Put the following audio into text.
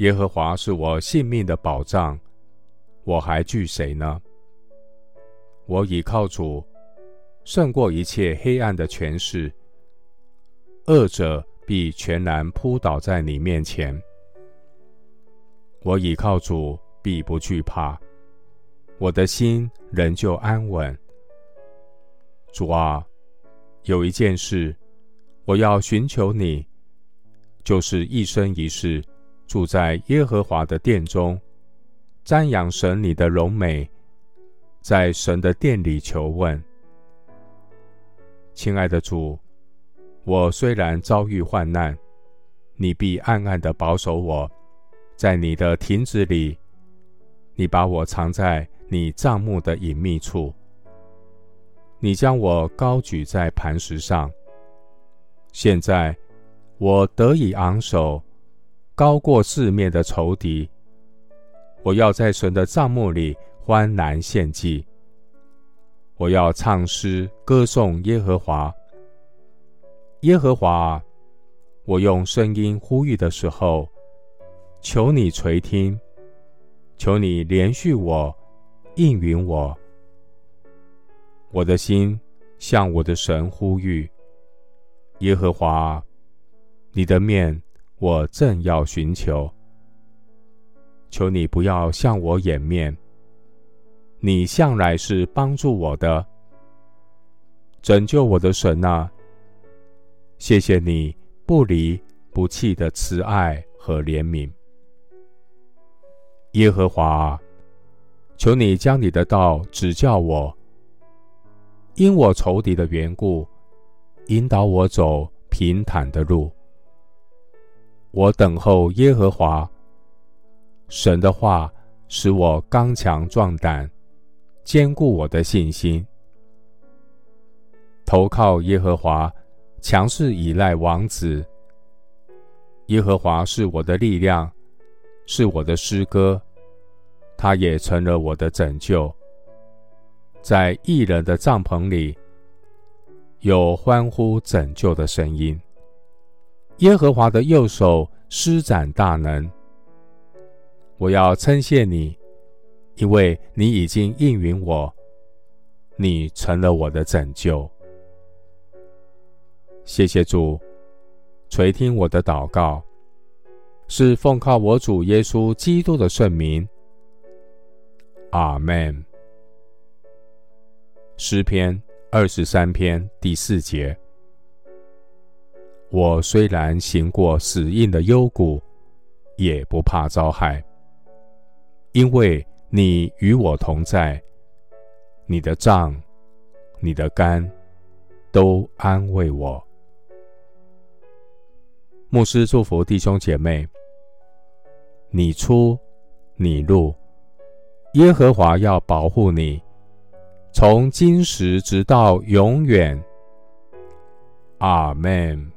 耶和华是我性命的保障，我还惧谁呢？我倚靠主，胜过一切黑暗的权势，恶者必全然扑倒在你面前。我倚靠主，必不惧怕。我的心仍旧安稳。主啊，有一件事我要寻求你，就是一生一世住在耶和华的殿中，瞻仰神你的荣美，在神的殿里求问。亲爱的主，我虽然遭遇患难，你必暗暗的保守我，在你的亭子里，你把我藏在。你帐幕的隐秘处，你将我高举在磐石上。现在我得以昂首，高过四面的仇敌。我要在神的帐幕里欢然献祭。我要唱诗歌颂耶和华。耶和华，我用声音呼吁的时候，求你垂听，求你怜恤我。应允我，我的心向我的神呼吁。耶和华，你的面我正要寻求，求你不要向我掩面。你向来是帮助我的，拯救我的神啊！谢谢你不离不弃的慈爱和怜悯，耶和华。求你将你的道指教我，因我仇敌的缘故，引导我走平坦的路。我等候耶和华，神的话使我刚强壮胆，坚固我的信心。投靠耶和华，强势倚赖王子。耶和华是我的力量，是我的诗歌。他也成了我的拯救，在异人的帐篷里有欢呼拯救的声音。耶和华的右手施展大能，我要称谢你，因为你已经应允我，你成了我的拯救。谢谢主，垂听我的祷告，是奉靠我主耶稣基督的圣名。阿门。诗篇二十三篇第四节：我虽然行过死荫的幽谷，也不怕遭害，因为你与我同在。你的杖、你的竿，都安慰我。牧师祝福弟兄姐妹：你出，你入。耶和华要保护你，从今时直到永远。阿门。